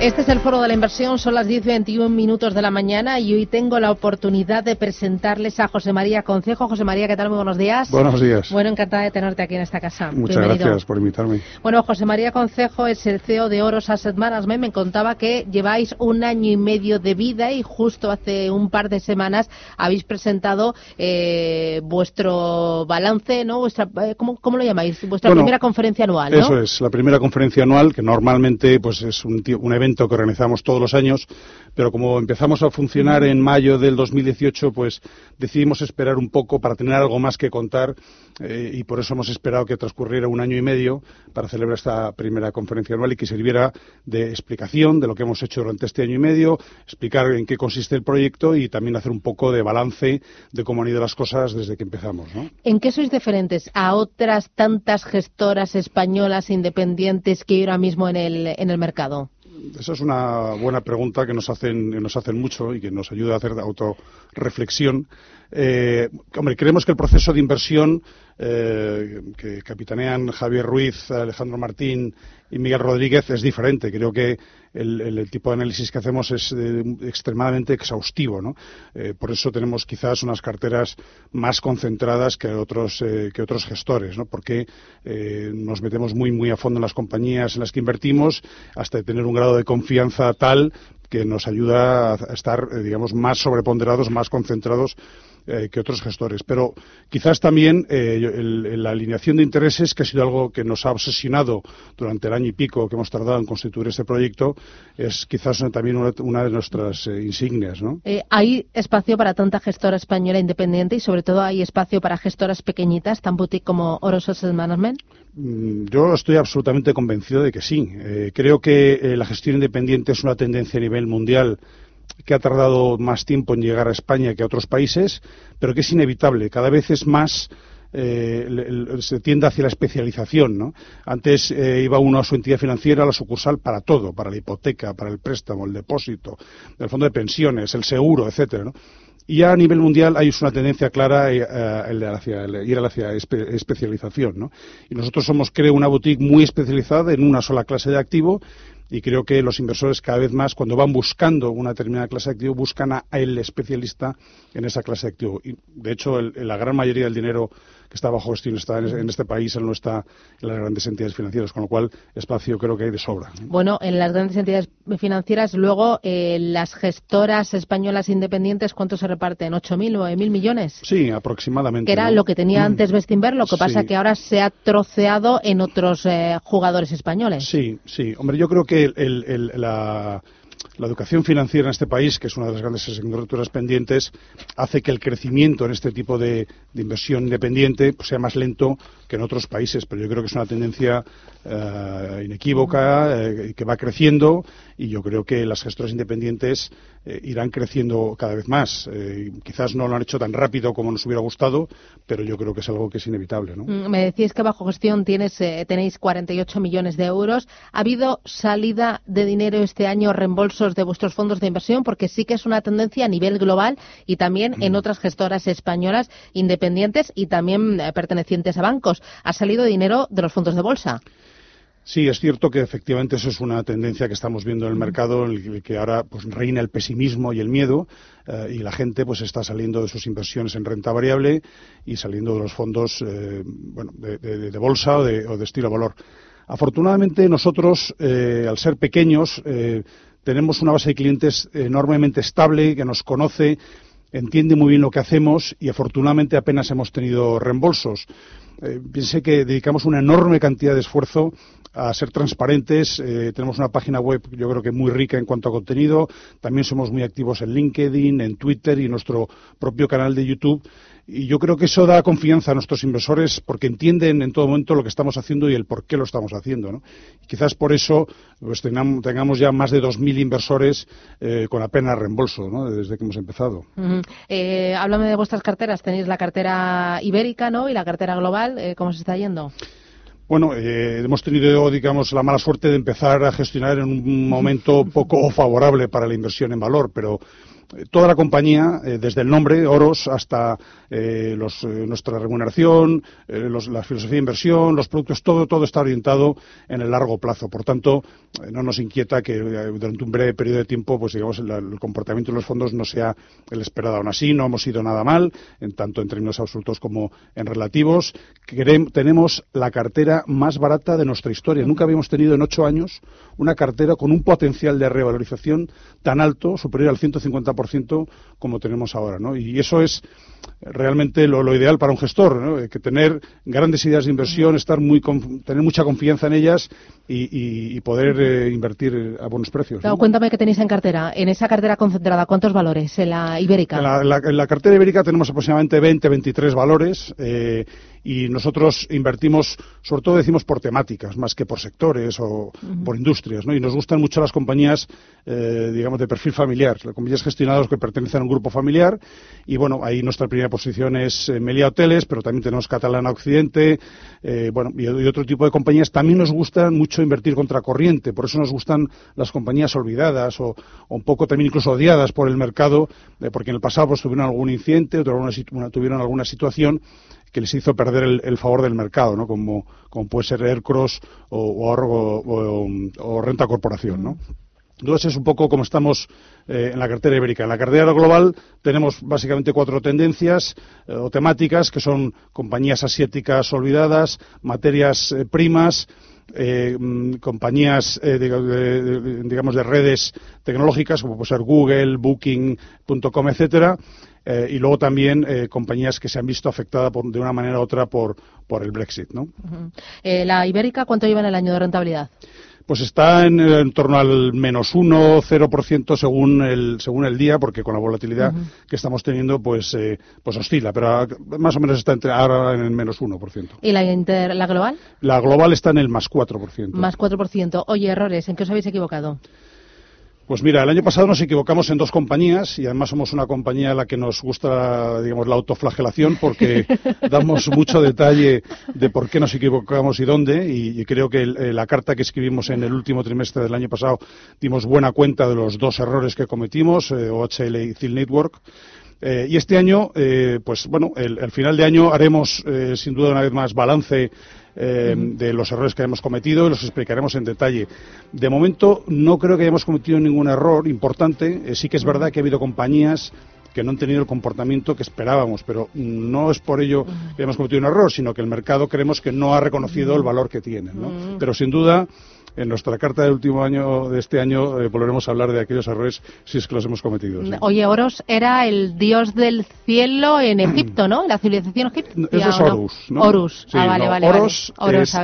Este es el Foro de la Inversión, son las 10.21 minutos de la mañana y hoy tengo la oportunidad de presentarles a José María Concejo. José María, ¿qué tal? Muy buenos días. Buenos días. Bueno, encantada de tenerte aquí en esta casa. Muchas gracias por invitarme. Bueno, José María Concejo es el CEO de Oros Asset Management. Me contaba que lleváis un año y medio de vida y justo hace un par de semanas habéis presentado eh, vuestro balance, ¿no? Vuestra, eh, ¿cómo, ¿cómo, lo llamáis? Vuestra primera conferencia anual, ¿no? Eso es, la primera conferencia anual que normalmente pues es un, un evento que organizamos todos los años, pero como empezamos a funcionar en mayo del 2018, pues decidimos esperar un poco para tener algo más que contar eh, y por eso hemos esperado que transcurriera un año y medio para celebrar esta primera conferencia anual y que sirviera de explicación de lo que hemos hecho durante este año y medio, explicar en qué consiste el proyecto y también hacer un poco de balance de cómo han ido las cosas desde que empezamos. ¿no? ¿En qué sois diferentes a otras tantas gestoras españolas independientes que hay ahora mismo en el, en el mercado? Esa es una buena pregunta que nos hacen, nos hacen mucho y que nos ayuda a hacer autorreflexión. Eh, hombre, creemos que el proceso de inversión eh, que capitanean Javier Ruiz, Alejandro Martín y Miguel Rodríguez es diferente. Creo que el, tipo de análisis que hacemos es eh, extremadamente exhaustivo. ¿no? Eh, por eso tenemos quizás unas carteras más concentradas que otros, que otros gestores, ¿no? porque nos metemos muy, muy a fondo en las compañías en las que invertimos hasta tener un grado de confianza tal que nos ayuda a estar, digamos, más sobreponderados, más concentrados eh, que otros gestores. Pero quizás también eh, la alineación de intereses, que ha sido algo que nos ha obsesionado durante el año y pico que hemos tardado en constituir este proyecto, es quizás también una, de nuestras eh, insignias. ¿no? ¿Hay espacio para tanta gestora española independiente y sobre todo hay espacio para gestoras pequeñitas, tan boutique como Oro Asset Management? Mm, yo estoy absolutamente convencido de que sí. creo que la gestión independiente es una tendencia a nivel mundial que ha tardado más tiempo en llegar a España que a otros países, pero que es inevitable. Cada vez es más eh, se tiende hacia la especialización. ¿no? Antes eh, iba uno a su entidad financiera, a la sucursal, para todo, para la hipoteca, para el préstamo, el depósito, el fondo de pensiones, el seguro, etcétera. ¿no? Y ya a nivel mundial hay una tendencia clara eh, hacia, ir hacia especialización. ¿no? Y nosotros somos, creo, una boutique muy especializada en una sola clase de activo y creo que los inversores cada vez más, cuando van buscando una determinada clase de activo, buscan a el especialista en esa clase de activo. Y, de hecho, la gran mayoría del dinero que está bajo gestión está en, este país, él no está en las grandes entidades financieras, con lo cual espacio creo que hay de sobra. Bueno, en las grandes entidades financieras, luego eh, las gestoras españolas independientes, ¿cuánto se reparten? ¿8.000 o 9.000 millones? Sí, aproximadamente. Que era lo que tenía mm. antes Bestinver, lo que pasa que ahora se ha troceado en otros eh, jugadores españoles. Sí, sí. Hombre, yo creo que la la educación financiera en este país, que es una de las grandes asignaturas pendientes, hace que el crecimiento en este tipo de, inversión independiente pues, sea más lento que en otros países, pero yo creo que es una tendencia eh, inequívoca eh, que va creciendo y yo creo que las gestoras independientes eh, irán creciendo cada vez más. quizás no lo han hecho tan rápido como nos hubiera gustado, pero yo creo que es algo que es inevitable. ¿no? Mm, me decís que bajo gestión tienes, tenéis 48 millones de euros. ¿Ha habido salida de dinero este año, reembolsos de vuestros fondos de inversión? Porque sí que es una tendencia a nivel global y también en mm. otras gestoras españolas independientes y también pertenecientes a bancos. ¿Ha salido dinero de los fondos de bolsa? Sí, es cierto que efectivamente eso es una tendencia que estamos viendo en el mercado, en el que ahora pues, reina el pesimismo y el miedo, eh, y la gente pues está saliendo de sus inversiones en renta variable y saliendo de los fondos eh, bueno, de, bolsa o de, estilo valor. Afortunadamente nosotros, eh, al ser pequeños, tenemos una base de clientes enormemente estable que nos conoce entiende muy bien lo que hacemos y afortunadamente apenas hemos tenido reembolsos. Eh, piense que dedicamos una enorme cantidad de esfuerzo a ser transparentes. Eh, tenemos una página web, yo creo que muy rica en cuanto a contenido. También somos muy activos en LinkedIn, en Twitter y en nuestro propio canal de YouTube. Y yo creo que eso da confianza a nuestros inversores porque entienden en todo momento lo que estamos haciendo y el por qué lo estamos haciendo. ¿no? quizás por eso pues, tengamos, ya más de 2.000 inversores eh, con apenas reembolso ¿no? desde que hemos empezado. Eh, háblame de vuestras carteras. Tenéis la cartera ibérica ¿no? y la cartera global. ¿Cómo se está yendo? Bueno, eh, hemos tenido, digamos, la mala suerte de empezar a gestionar en un momento poco favorable para la inversión en valor, pero toda la compañía, eh, desde el nombre, Oros, hasta eh, eh, nuestra remuneración, la filosofía de inversión, los productos, todo, todo está orientado en el largo plazo. Por tanto, no nos inquieta que durante un breve periodo de tiempo, pues digamos, el, comportamiento de los fondos no sea el esperado. Aún así, no hemos ido nada mal, en tanto en términos absolutos como en relativos. tenemos la cartera más barata de nuestra historia. Nunca habíamos tenido en ocho años una cartera con un potencial de revalorización tan alto, superior al 150% como tenemos ahora. ¿no? Y eso es realmente lo, ideal para un gestor, ¿no? que tener grandes ideas de inversión, estar muy tener mucha confianza en ellas y, poder eh, invertir a buenos precios. Cuéntame qué tenéis en cartera. En esa cartera concentrada, ¿cuántos valores en la ibérica? En la, cartera ibérica tenemos aproximadamente 20, 23 valores. Eh, y nosotros invertimos, sobre todo decimos por temáticas, más que por sectores o por industrias, ¿no? Y nos gustan mucho las compañías, eh, digamos, de perfil familiar, las compañías gestionadas que pertenecen a un grupo familiar, y bueno, ahí nuestra primera posición es eh, Melia Hoteles, pero también tenemos Catalana Occidente, eh, bueno, y, otro tipo de compañías. También nos gusta mucho invertir contra corriente, por eso nos gustan las compañías olvidadas o, un poco también incluso odiadas por el mercado, porque en el pasado pues, tuvieron algún incidente, o tuvieron alguna situación que les hizo perder el, favor del mercado, ¿no? Como, puede ser Aircross o, o, o, Renta Corporación. Entonces es un poco como estamos eh, en la cartera ibérica. En la cartera global tenemos básicamente cuatro tendencias eh, o temáticas que son compañías asiáticas olvidadas, materias eh, primas, mm, compañías digamos de redes tecnológicas como puede ser Google, Booking.com, etcétera, eh, y luego también eh, compañías que se han visto afectadas de una manera u otra por, por el Brexit. ¿no? Eh, ¿La ibérica cuánto lleva en el año de rentabilidad? Pues está en, torno al menos 1, 0% según el, según el día, porque con la volatilidad que estamos teniendo, pues, pues oscila, pero más o menos está entre, ahora en el menos 1%. ¿Y la, inter, la global? La global está en el más 4%. Más 4%. Oye, errores, ¿en qué os habéis equivocado? Pues mira, el año pasado nos equivocamos en dos compañías y además somos una compañía a la que nos gusta, digamos, la autoflagelación porque damos mucho detalle de por qué nos equivocamos y dónde y, creo que eh, la carta que escribimos en el último trimestre del año pasado dimos buena cuenta de los dos errores que cometimos, eh, OHL y Thiel Network. Eh, y este año, pues bueno, el, final de año haremos sin duda una vez más balance eh, de los errores que hemos cometido y los explicaremos en detalle. De momento no creo que hayamos cometido ningún error importante. Eh, sí que es verdad que ha habido compañías que no han tenido el comportamiento que esperábamos, pero no es por ello que hayamos cometido un error, sino que el mercado creemos que no ha reconocido el valor que tienen. ¿no? Pero sin duda en nuestra carta del último año, de este año, eh, volveremos a hablar de aquellos errores si es que los hemos cometido. Oye, Horus era el dios del cielo en Egipto, ¿no? La civilización egipcia. Eso es Horus, ¿no? Horus, ah, vale, vale. Horus,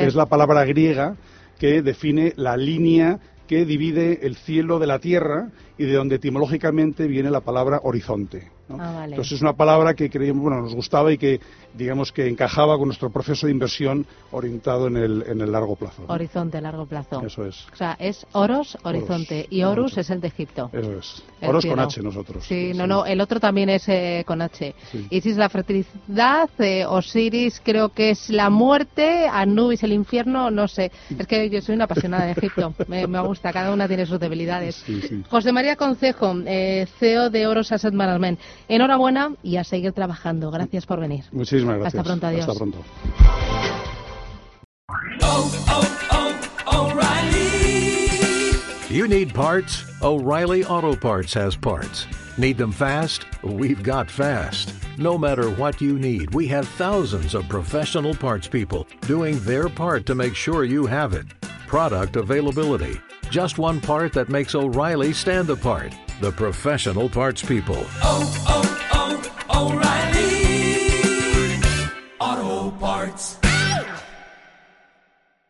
es, la palabra griega que define la línea que divide el cielo de la tierra y de donde etimológicamente viene la palabra horizonte. Ah, Entonces es una palabra que creíamos, bueno, nos gustaba y que digamos que encajaba con nuestro proceso de inversión orientado en el, en el largo plazo. Horizonte, largo plazo. Eso es. O sea, es Oros, horizonte, y Horus es el de Egipto. Eso es. Oros con H nosotros. Sí, no, no, el otro también es eh, con H. Isis la fertilidad, eh, Osiris creo que es la muerte, Anubis el infierno, no sé. Es que yo soy una apasionada de Egipto, me, me gusta, cada una tiene sus debilidades. José María Concejo, eh, CEO de Oros Asset Management. Enhorabuena y a seguir trabajando. Gracias por venir. Muchísimas gracias. Hasta pronto, adiós. Hasta pronto. You need parts? O'Reilly Auto Parts has parts. Need them fast? We've got fast. No matter what you need, we have thousands of professional parts people doing their part to make sure you have it. Product availability. Just one part that makes O'Reilly stand apart the professional parts people. Oh, oh, oh, O'Reilly! Auto Parts.